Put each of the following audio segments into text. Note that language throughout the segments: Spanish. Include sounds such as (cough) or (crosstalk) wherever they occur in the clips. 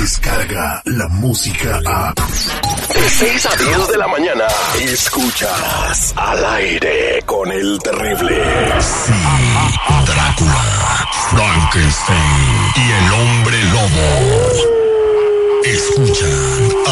llega la música a... De 6 a 10 de la mañana, escuchas al aire con el terrible. Sí, Drácula, Frankenstein y el hombre lobo. Escuchan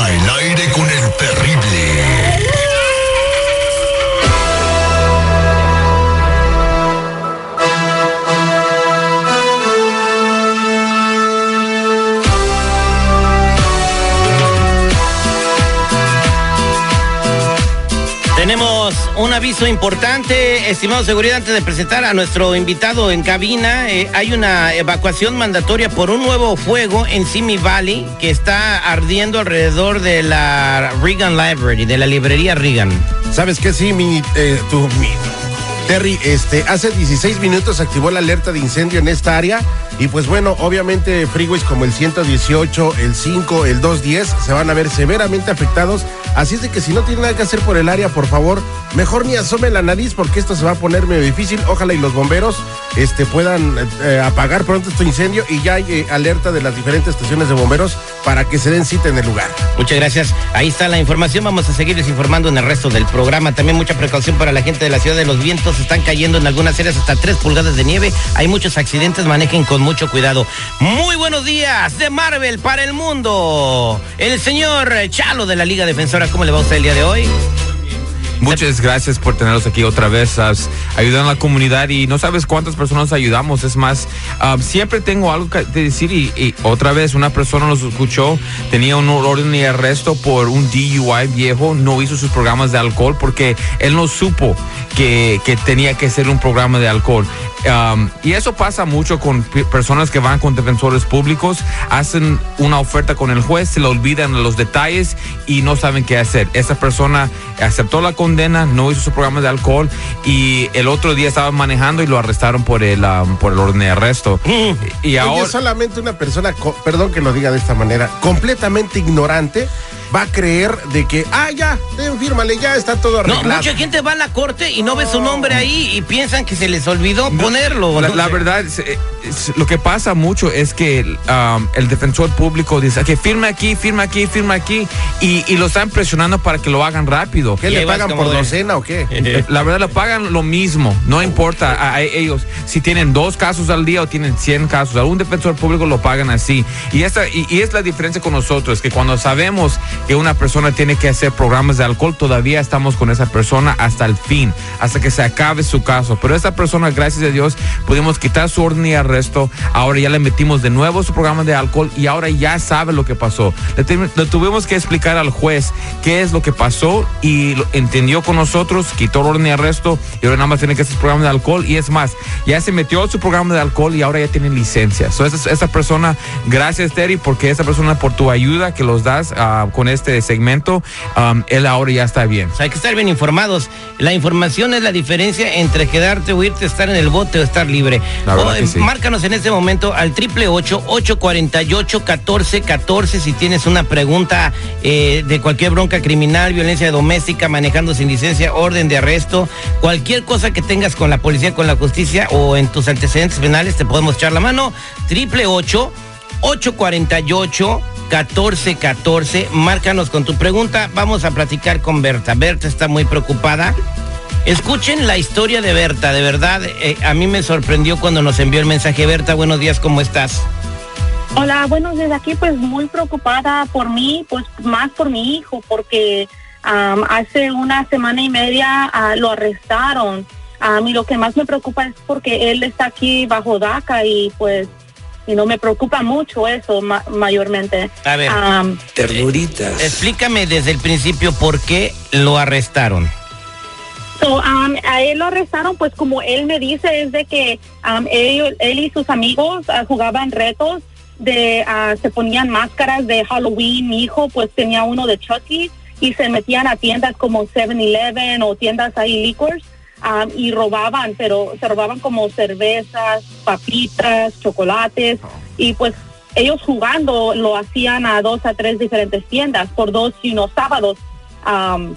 importante, estimado seguridad, antes de presentar a nuestro invitado en cabina. eh, hay una evacuación mandatoria por un nuevo fuego en Simi Valley que está ardiendo alrededor de la Reagan Library, de la librería Reagan. ¿Sabes qué? Sí, mi, eh, tu, Terry, este, hace 16 minutos activó la alerta de incendio en esta área y pues bueno, obviamente freeways como el 118, el 5, el 210 se van a ver severamente afectados. Así es de que si no tiene nada que hacer por el área, por favor, mejor ni asome la nariz porque esto se va a poner medio difícil. Ojalá y los bomberos este, puedan eh, apagar pronto este incendio y ya hay eh, alerta de las diferentes estaciones de bomberos para que se den cita en el lugar. Muchas gracias. Ahí está la información. Vamos a seguirles informando en el resto del programa. También mucha precaución para la gente de la ciudad de los vientos. Están cayendo en algunas áreas hasta 3 pulgadas de nieve. Hay muchos accidentes. Manejen con mucho cuidado. Muy buenos días de Marvel para el mundo. El señor Chalo de la Liga Defensora. ¿Cómo le va a usted el día de hoy? Muchas gracias por tenerlos aquí otra vez, ayudando a la comunidad y no sabes cuántas personas ayudamos. Es más, um, siempre tengo algo que decir y, otra vez una persona nos escuchó, tenía un orden de arresto por un DUI viejo, no hizo sus programas de alcohol porque él no supo que, que tenía que ser un programa de alcohol. Um, y eso pasa mucho con pe- personas que van con defensores públicos, hacen una oferta con el juez, se le olvidan los detalles y no saben qué hacer. Esa persona aceptó la condena, no hizo su programa de alcohol y el otro día estaba manejando y lo arrestaron por el, um, por el orden de arresto. Y Oye, ahora... solamente una persona, perdón que lo diga de esta manera, completamente ignorante, va a creer de que, ah, ya, ten, fírmale, ya está todo No, arreglado. mucha gente va a la corte y no ve su nombre ahí y piensan que se les olvidó ponerlo. La, No verdad, es- es- lo que pasa mucho es que um, el defensor público dice que firme aquí, firma aquí, firma aquí y, y lo están presionando para que lo hagan rápido. ¿Qué le pagan por de- docena o qué? Eh, La verdad, le pagan lo mismo, no importa a, a ellos si tienen dos casos al día o tienen 100 casos. A un defensor público lo pagan así. Y, esta, y, y es la diferencia con nosotros, que cuando sabemos que una persona tiene que hacer programas de alcohol, todavía estamos con esa persona hasta el fin, hasta que se acabe su caso. Pero esa persona, gracias a Dios, pudimos quitar su orden de arresto. Ahora ya le metimos de nuevo su programa de alcohol y ahora ya sabe lo que pasó. Le, tuvimos que explicar al juez qué es lo que pasó y lo entendió con nosotros, quitó el orden de arresto y ahora nada más tiene que hacer su programa de alcohol. Y es más, ya se metió su programa de alcohol y ahora ya tiene licencia. So, esa, esa persona, gracias Terry, porque esa persona por tu ayuda que los das ah, con este segmento, um, él ahora ya está bien. O sea, hay que estar bien informados. La información es la diferencia entre quedarte o irte, estar en el bote o estar libre. La O, que eh, sí. Márcanos en este momento al triple ocho ocho cuarenta y ocho catorce catorce si tienes una pregunta eh, de cualquier bronca criminal, violencia doméstica, manejando sin licencia, orden de arresto, cualquier cosa que tengas con la policía, con la justicia o en tus antecedentes penales, te podemos echar la mano. Triple ocho 848 1414. Márcanos con tu pregunta. Vamos a platicar con Berta. Berta está muy preocupada. Escuchen la historia de Berta, de verdad, eh, a mí me sorprendió cuando nos envió el mensaje. Berta, buenos días, ¿cómo estás? Hola, buenos días. Aquí pues muy preocupada por mí, pues más por mi hijo, porque am, hace una semana y media ah, lo arrestaron. A mí lo que más me preocupa es porque él está aquí bajo DACA y pues y no me preocupa mucho eso ma- mayormente. A ver. Am, Ternuritas. Explícame desde el principio por qué lo arrestaron. So, um, a él lo arrestaron, pues como él me dice, es de que um, él, él y sus amigos ah, jugaban retos, de ah, se ponían máscaras de Halloween. Mi hijo pues tenía uno de Chucky y se metían a tiendas como 7-Eleven o tiendas ahí licors um, y robaban, pero se robaban como cervezas, papitas, chocolates y pues ellos jugando lo hacían a dos a tres diferentes tiendas por dos y unos sábados. Um,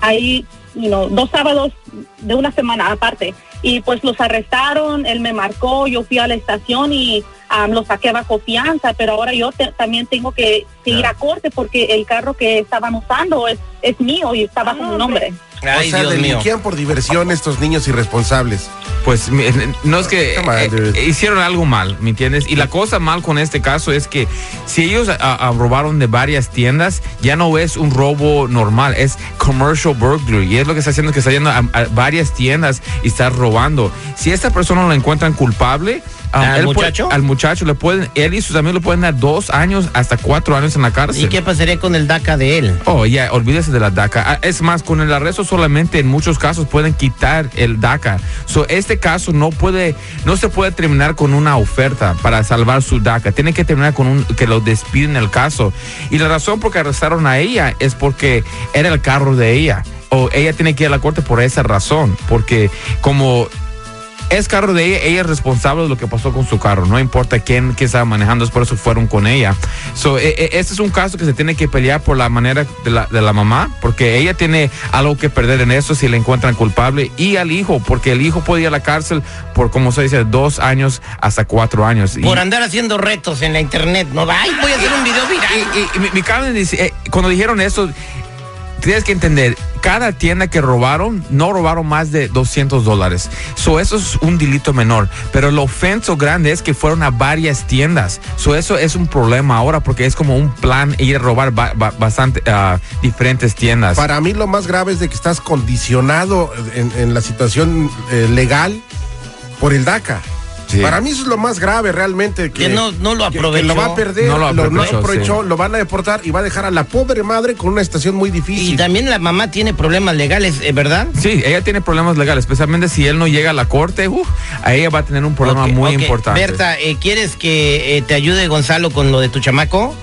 ahí, you know, dos sábados de una semana aparte. Y pues los arrestaron, él me marcó, yo fui a la estación y am, lo saqué bajo fianza, pero ahora yo te- también tengo que, que ir a corte porque el carro que estaban usando es, es mío y está bajo mi nombre. Ay, o sea, Dios mío. delinquían por diversión estos niños irresponsables. Pues no es que eh, dude. hicieron algo mal, ¿me entiendes? Y la cosa mal con este caso es que si ellos ah, ah, robaron de varias tiendas, ya no es un robo normal, es commercial burglary. Y es lo que está haciendo, que está yendo a, a varias tiendas y está robando. Si esta persona lo encuentran culpable, ah, ¿Al puede- muchacho? al muchacho le pueden, él y sus amigos le pueden dar dos años hasta cuatro años en la cárcel. ¿Y qué pasaría con el DACA de él? Oh, ya, olvídese de la DACA. Ah, Es más, con el arresto solamente en muchos casos pueden quitar el DACA. So, este caso no puede, no se puede terminar con una oferta para salvar su DACA. Tiene que terminar con un, que lo despiden el caso. Y la razón por que arrestaron a ella es porque era el carro de ella. O ella tiene que ir a la corte por esa razón. Porque como es carro de ella, ella es responsable de lo que pasó con su carro, no importa quién, quién estaba manejando, es por eso fueron con ella. So, e- e- este es un caso que se tiene que pelear por la manera de la, de la mamá, porque ella tiene algo que perder en eso si le encuentran culpable, y al hijo, porque el hijo puede ir a la cárcel por, como se dice, dos años hasta cuatro años. Y- Por andar haciendo retos en la internet, ¿no? Ay, voy a hacer un video viral. y, y- y mi, mi dice, eh, cuando dijeron eso, tienes que entender, cada tienda que robaron, no robaron más de 200 dólares. So, eso es un delito menor. Pero lo ofenso grande es que fueron a varias tiendas. So, eso es un problema ahora porque es como un plan ir a robar ba- ba- bastante ah, diferentes tiendas. Para mí lo más grave es de que estás condicionado en, en la situación eh, legal por el DACA. Sí. Para mí eso es lo más grave realmente. Que, Que no- no lo que- que aprovechó. lo va a perder, No lo lo, no aprovechó, aprovechó, sí. lo van a deportar y va a dejar a la pobre madre con una estación muy Y difícil. también la mamá tiene problemas legales, ¿eh, ¿verdad? Sí, ella tiene problemas legales, especialmente si él no llega a la corte, uf, a ella va a tener un problema muy importante. Berta, eh, ¿quieres que eh, te ayude Gonzalo con lo de tu chamaco?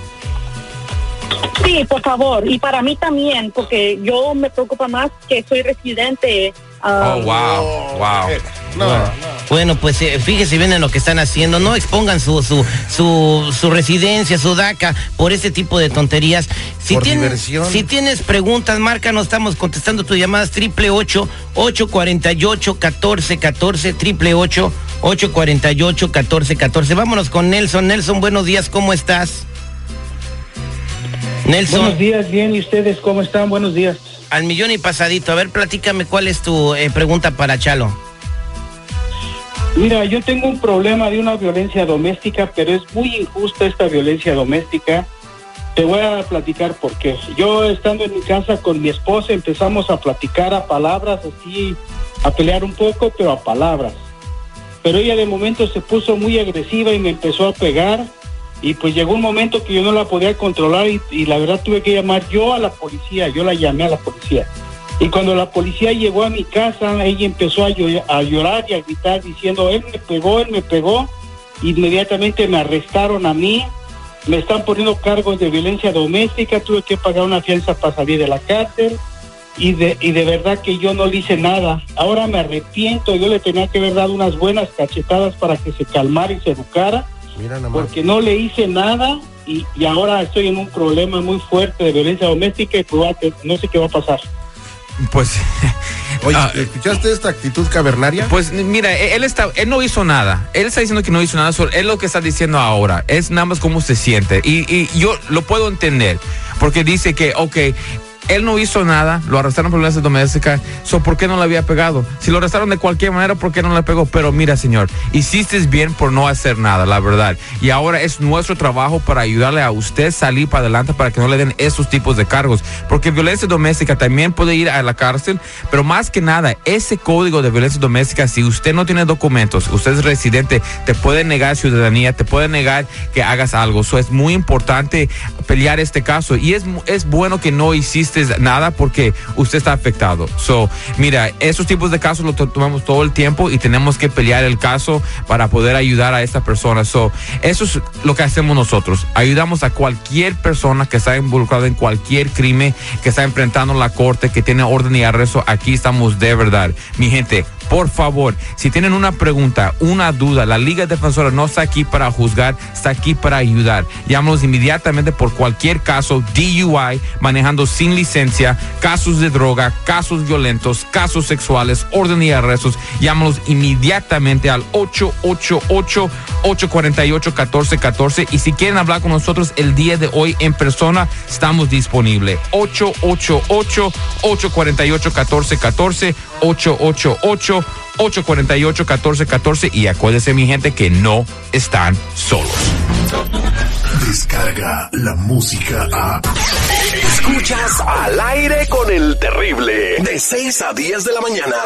Sí, por favor. Y para mí también, porque yo me preocupa más que soy residente. ah, Oh, wow, wow. Eh, no, no. Bueno, pues eh, fíjese bien en lo que están haciendo. No expongan su, su, su, su residencia, su DACA, por ese tipo de tonterías. Si, Por tienes, diversión. si tienes preguntas, márcanos, estamos contestando tus llamadas triple ocho ocho cuarenta y ocho catorce catorce triple ocho ocho cuarenta y ocho catorce catorce. Vámonos con Nelson. Nelson, buenos días, ¿cómo estás? Nelson, Buenos días, bien, ¿y ustedes cómo están? Buenos días. al millón y pasadito. A ver, platícame cuál es tu eh, pregunta para Chalo. Mira, yo tengo un problema de una violencia doméstica, pero es muy injusta esta violencia doméstica. Te voy a platicar por qué. Yo estando en mi casa con mi esposa empezamos a platicar a palabras, así, a pelear un poco, pero a palabras. Pero ella de momento se puso muy agresiva y me empezó a pegar. Y pues llegó un momento que yo no la podía controlar y, y la verdad tuve que llamar yo a la policía, yo la llamé a la policía. Y cuando la policía llegó a mi casa, ella empezó a, llo- a llorar y a gritar diciendo, él me pegó, él me pegó. Inmediatamente me arrestaron a mí, me están poniendo cargos de violencia doméstica, tuve que pagar una fianza para salir de la cárcel. Y de, y de verdad que yo no le hice nada. Ahora me arrepiento, yo le tenía que haber dado unas buenas cachetadas para que se calmara y se educara Mira porque no le hice nada y, y ahora estoy en un problema muy fuerte de violencia doméstica y no sé qué va a pasar. Pues, (laughs) Oye, ah, ¿escuchaste esta actitud cavernaria? Pues mira, él está, él no hizo nada. Él está diciendo que no hizo nada. Él lo que está diciendo ahora es nada más cómo se siente. Y, y yo lo puedo entender. Porque dice que, ok, él no hizo nada, lo arrestaron por violencia doméstica, ¿por qué no le había pegado? Si lo arrestaron de cualquier manera, ¿por qué no le pegó? Pero mira, señor, hiciste bien por no hacer nada, la verdad. Y ahora es nuestro trabajo para ayudarle a usted salir para adelante para que no le den esos tipos de cargos. Porque violencia doméstica también puede ir a la cárcel, pero más que nada, ese código de violencia doméstica, si usted no tiene documentos, usted es residente, te puede negar ciudadanía, te puede negar que hagas algo. Es muy importante pelear este caso. Y es, es bueno que no hiciste nada porque usted está afectado. So, mira, esos tipos de casos los to- tomamos todo el tiempo y tenemos que pelear el caso para poder ayudar a esta persona. So, eso es lo que hacemos nosotros. Ayudamos a cualquier persona que está involucrada en cualquier crimen, que está enfrentando la corte, que tiene orden y arresto. Aquí estamos de verdad. Mi gente, Por favor, si tienen una pregunta, una duda, la Liga Defensora no está aquí para juzgar, está aquí para ayudar. Llámanos inmediatamente por cualquier caso, DUI, manejando sin licencia, casos de droga, casos violentos, casos sexuales, orden y arrestos. Llámanos inmediatamente al 888-848-1414 y si quieren hablar con nosotros el día de hoy en persona, estamos disponibles. 888-848-1414, 888-848-1414 y acuérdense mi gente que no están solos. Descarga la música a. Escuchas al aire con el terrible. De 6 a 10 de la mañana.